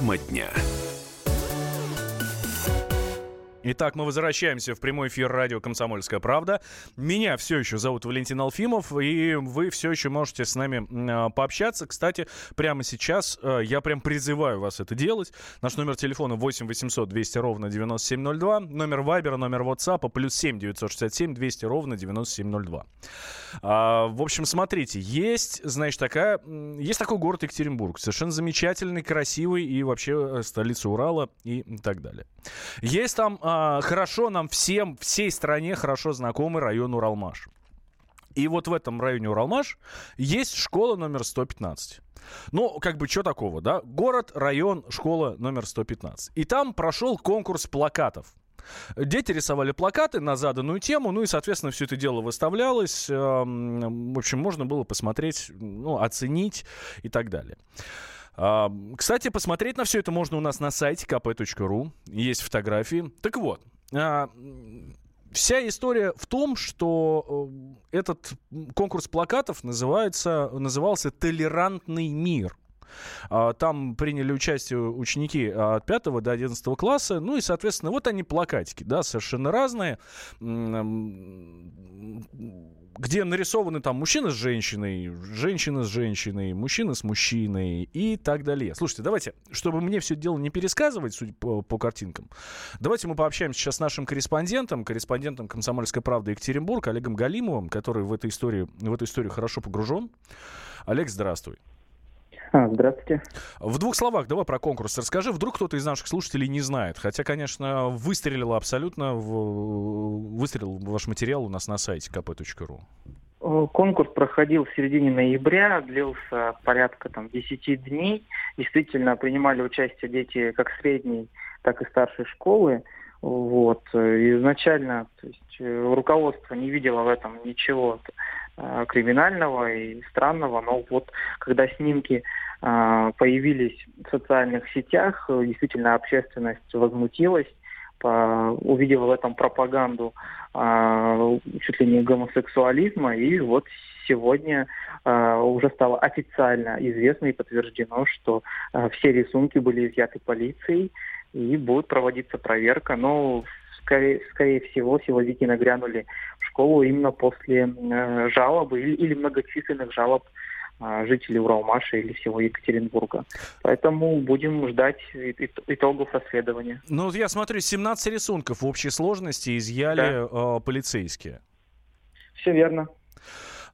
Тема дня. Итак, мы возвращаемся в прямой эфир радио «Комсомольская правда». Меня все еще зовут Валентин Алфимов, и вы все еще можете с нами э, пообщаться. Кстати, прямо сейчас э, я прям призываю вас это делать. Наш номер телефона 8 800 200 ровно 9702. Номер Вайбера, номер WhatsApp плюс 7 967 200 ровно 9702. А, в общем, смотрите, есть, значит, такая, есть такой город Екатеринбург. Совершенно замечательный, красивый и вообще э, столица Урала и так далее. Есть там а, хорошо нам всем, всей стране хорошо знакомый район Уралмаш. И вот в этом районе Уралмаш есть школа номер 115. Ну, как бы, что такого, да? Город, район, школа номер 115. И там прошел конкурс плакатов. Дети рисовали плакаты на заданную тему, ну и, соответственно, все это дело выставлялось. В общем, можно было посмотреть, ну, оценить и так далее. Кстати, посмотреть на все это можно у нас на сайте kp.ru. Есть фотографии. Так вот, а, вся история в том, что э, этот конкурс плакатов называется, назывался «Толерантный мир». А, там приняли участие ученики от 5 до 11 класса. Ну и, соответственно, вот они плакатики, да, совершенно разные где нарисованы там мужчина с женщиной, женщина с женщиной, мужчина с мужчиной и так далее. Слушайте, давайте, чтобы мне все дело не пересказывать, судя по, по картинкам, давайте мы пообщаемся сейчас с нашим корреспондентом, корреспондентом «Комсомольской правды» Екатеринбург, Олегом Галимовым, который в, этой истории, в эту историю хорошо погружен. Олег, здравствуй. А, здравствуйте. В двух словах давай про конкурс расскажи. Вдруг кто-то из наших слушателей не знает. Хотя, конечно, выстрелило абсолютно, в... выстрелил ваш материал у нас на сайте kp.ru. Конкурс проходил в середине ноября, длился порядка там, 10 дней. Действительно, принимали участие дети как средней, так и старшей школы. Вот. Изначально то есть, э, руководство не видело в этом ничего криминального и странного, но вот когда снимки э, появились в социальных сетях, действительно общественность возмутилась, увидела в этом пропаганду э, чуть ли не гомосексуализма, и вот сегодня э, уже стало официально известно и подтверждено, что э, все рисунки были изъяты полицией, и будет проводиться проверка. Но, скорее, скорее всего, силовики нагрянули в школу именно после э, жалобы или, или многочисленных жалоб э, жителей Уралмаша или всего Екатеринбурга. Поэтому будем ждать итогов расследования. Ну, я смотрю, 17 рисунков в общей сложности изъяли да. э, полицейские. Все верно.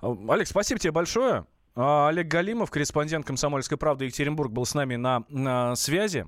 Э, Алекс, спасибо тебе большое. А, Олег Галимов, корреспондент «Комсомольской правды» Екатеринбург, был с нами на, на связи.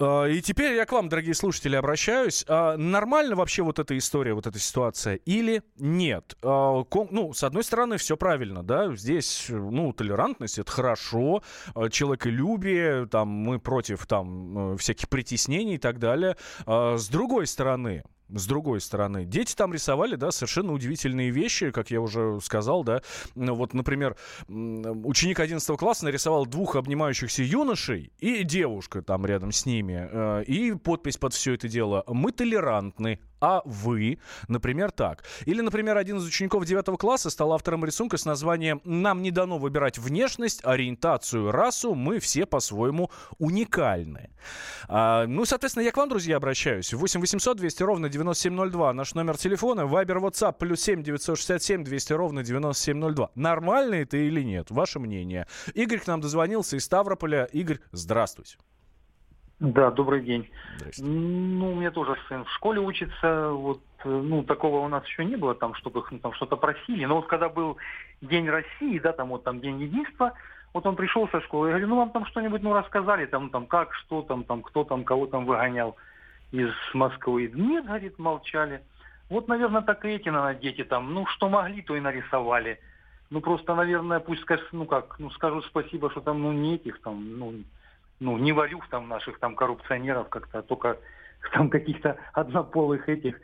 А, и теперь я к вам, дорогие слушатели, обращаюсь. А, нормально вообще вот эта история, вот эта ситуация или нет? А, ну, с одной стороны, все правильно, да, здесь, ну, толерантность, это хорошо, человеколюбие, там, мы против, там, э, всяких притеснений и так далее. С другой стороны, с другой стороны. Дети там рисовали, да, совершенно удивительные вещи, как я уже сказал, да. Ну, вот, например, ученик 11 класса нарисовал двух обнимающихся юношей и девушка там рядом с ними. Э, и подпись под все это дело «Мы толерантны, а вы, например, так. Или, например, один из учеников 9 класса стал автором рисунка с названием «Нам не дано выбирать внешность, ориентацию, расу, мы все по-своему уникальны». А, ну, соответственно, я к вам, друзья, обращаюсь. 8 800 200 ровно 9702. Наш номер телефона. Вайбер, WhatsApp, плюс 7 967 200 ровно 9702. Нормально это или нет? Ваше мнение. Игорь к нам дозвонился из Ставрополя. Игорь, здравствуйте. Да, добрый день. Ну, у меня тоже сын в школе учится. Вот, ну, такого у нас еще не было, там, чтобы их ну, там что-то просили. Но вот когда был День России, да, там вот там День единства, вот он пришел со школы, я говорю, ну вам там что-нибудь ну рассказали, там, там как, что там, там, кто там, кого там выгонял из Москвы. Нет, говорит, молчали. Вот, наверное, так и эти, наверное, дети там, ну, что могли, то и нарисовали. Ну, просто, наверное, пусть ну как, ну, скажут спасибо, что там, ну, не этих там, ну, ну, не варюх там наших там коррупционеров как-то, а только там каких-то однополых этих.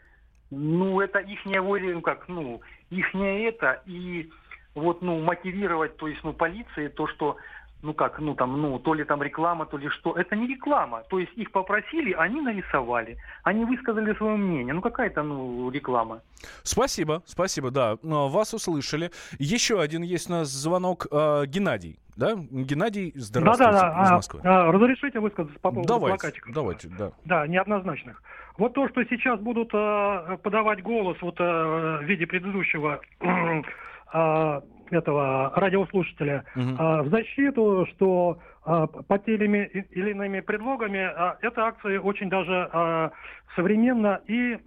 Ну, это ихняя воля, ну как, ну, ихняя это, и вот, ну, мотивировать, то есть, ну, полиции, то, что ну как, ну там, ну то ли там реклама, то ли что. Это не реклама. То есть их попросили, они нарисовали, они высказали свое мнение. Ну какая это, ну, реклама? Спасибо, спасибо, да. Вас услышали. Еще один есть у нас звонок. Э, Геннадий. Да, Геннадий, здравствуйте, да, да, да. из Москвы. А, а, разрешите высказаться по поводу давайте, плакатиков? Давайте, да. Да, неоднозначных. Вот то, что сейчас будут э, подавать голос вот э, в виде предыдущего э, этого радиослушателя угу. в защиту, что под теми или иными предлогами эта акция очень даже современна и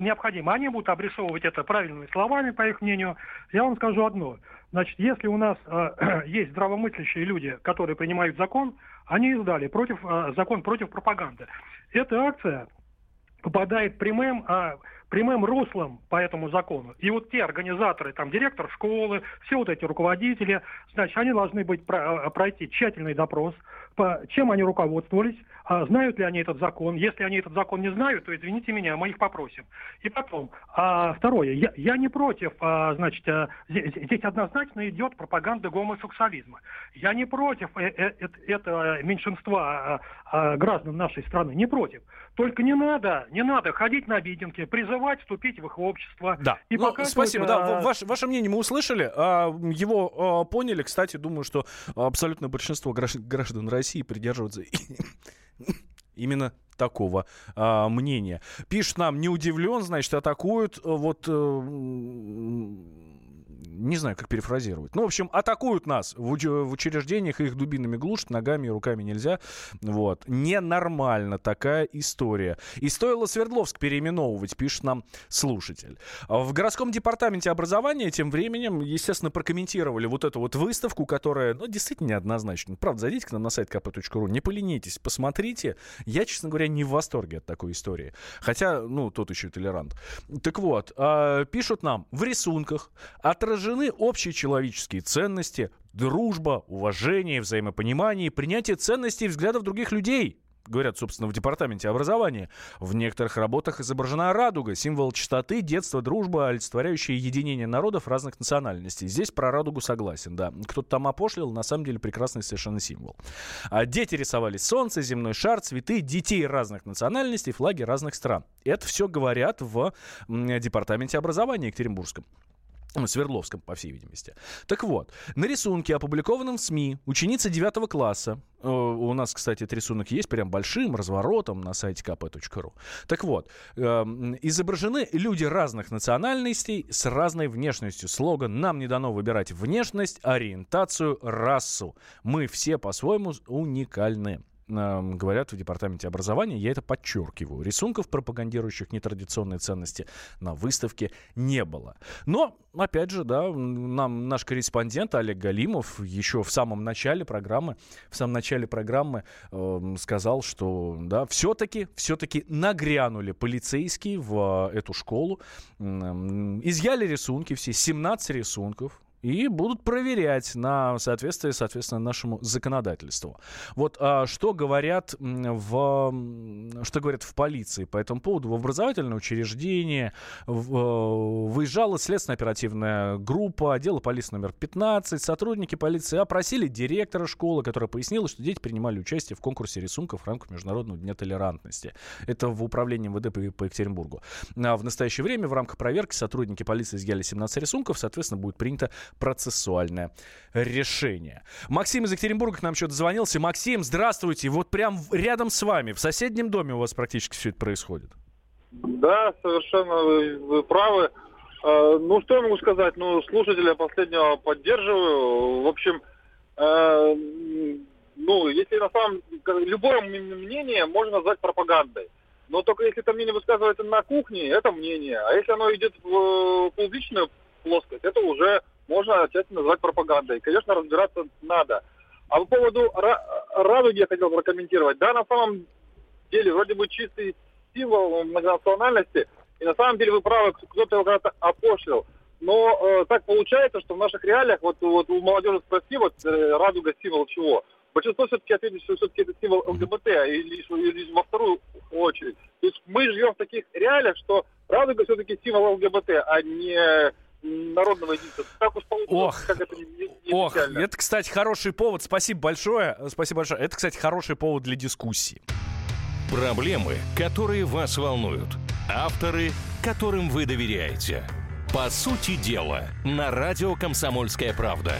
необходима. Они будут обрисовывать это правильными словами, по их мнению. Я вам скажу одно. Значит, если у нас э, есть здравомыслящие люди, которые принимают закон, они издали против, э, закон против пропаганды. Эта акция попадает прямым, э, прямым руслом по этому закону. И вот те организаторы, там директор школы, все вот эти руководители, значит, они должны быть пройти тщательный допрос, по, чем они руководствовались, а, знают ли они этот закон. Если они этот закон не знают, то извините меня, мы их попросим. И потом, а, второе, я, я не против, а, значит, а, здесь, здесь однозначно идет пропаганда гомосексуализма. Я не против э, э, э, этого меньшинства а, а, граждан нашей страны, не против. Только не надо, не надо ходить на митинги, призывать вступить в их общество. Да. И ну, спасибо, а... да. Ваше, ваше мнение мы услышали, а, его а, поняли. Кстати, думаю, что абсолютное большинство граждан России России придерживаться именно такого а, мнения. Пишет нам, не удивлен, значит, атакуют вот э, не знаю, как перефразировать. Ну, в общем, атакуют нас в, в учреждениях, их дубинами глушат, ногами и руками нельзя. Вот. Ненормально такая история. И стоило Свердловск переименовывать, пишет нам слушатель. В городском департаменте образования тем временем, естественно, прокомментировали вот эту вот выставку, которая, ну, действительно неоднозначна. Правда, зайдите к нам на сайт kp.ru, не поленитесь, посмотрите. Я, честно говоря, не в восторге от такой истории. Хотя, ну, тот еще толерант. Так вот, э, пишут нам, в рисунках отражены отражены общие человеческие ценности, дружба, уважение, взаимопонимание, принятие ценностей и взглядов других людей говорят, собственно, в департаменте образования. В некоторых работах изображена радуга, символ чистоты, детства, дружба, олицетворяющая единение народов разных национальностей. Здесь про радугу согласен, да. Кто-то там опошлил, на самом деле прекрасный совершенно символ. А дети рисовали солнце, земной шар, цветы, детей разных национальностей, флаги разных стран. Это все говорят в департаменте образования Екатеринбургском. Свердловском, по всей видимости. Так вот, на рисунке, опубликованном в СМИ, ученица 9 класса, э, у нас, кстати, этот рисунок есть прям большим разворотом на сайте kp.ru. Так вот, э, изображены люди разных национальностей с разной внешностью. Слоган «Нам не дано выбирать внешность, ориентацию, расу. Мы все по-своему уникальны» говорят в департаменте образования, я это подчеркиваю. Рисунков, пропагандирующих нетрадиционные ценности, на выставке не было. Но, опять же, да, нам наш корреспондент Олег Галимов еще в самом начале программы, в самом начале программы э, сказал, что, да, все-таки, все-таки нагрянули полицейские в э, эту школу, э, изъяли рисунки все, 17 рисунков, и будут проверять на соответствие, соответственно, нашему законодательству. Вот а, что говорят в что говорят в полиции по этому поводу? В образовательное учреждение в, э, выезжала следственно-оперативная группа отдела полиции номер 15. Сотрудники полиции опросили директора школы, которая пояснила, что дети принимали участие в конкурсе рисунков в рамках Международного дня толерантности. Это в управлении МВД по, по Екатеринбургу. А в настоящее время в рамках проверки сотрудники полиции изъяли 17 рисунков. Соответственно, будет принято процессуальное решение. Максим из Екатеринбурга к нам что-то дозвонился. Максим, здравствуйте. Вот прям рядом с вами, в соседнем доме у вас практически все это происходит. Да, совершенно вы, вы правы. Э, ну, что я могу сказать? Ну, слушателя последнего поддерживаю. В общем, э, ну, если на самом любое мнение можно назвать пропагандой. Но только если это мнение высказывается на кухне, это мнение. А если оно идет в публичную плоскость, это уже можно отчасти назвать пропагандой. Конечно, разбираться надо. А по поводу радуги я хотел прокомментировать. Да, на самом деле, вроде бы чистый символ многонациональности, и на самом деле вы правы, кто-то его когда-то опошлил. Но э, так получается, что в наших реалиях, вот, вот у молодежи спроси, вот э, радуга символ чего? Большинство все-таки ответит, что все-таки это символ ЛГБТ, а или, или во вторую очередь. То есть мы живем в таких реалиях, что радуга все-таки символ ЛГБТ, а не народного единства. Так уж Ох, как это не, не ох, это, кстати, хороший повод. Спасибо большое. Спасибо большое. Это, кстати, хороший повод для дискуссии. Проблемы, которые вас волнуют. Авторы, которым вы доверяете. По сути дела, на радио «Комсомольская правда».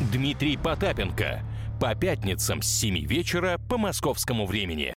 Дмитрий Потапенко. По пятницам с 7 вечера по московскому времени.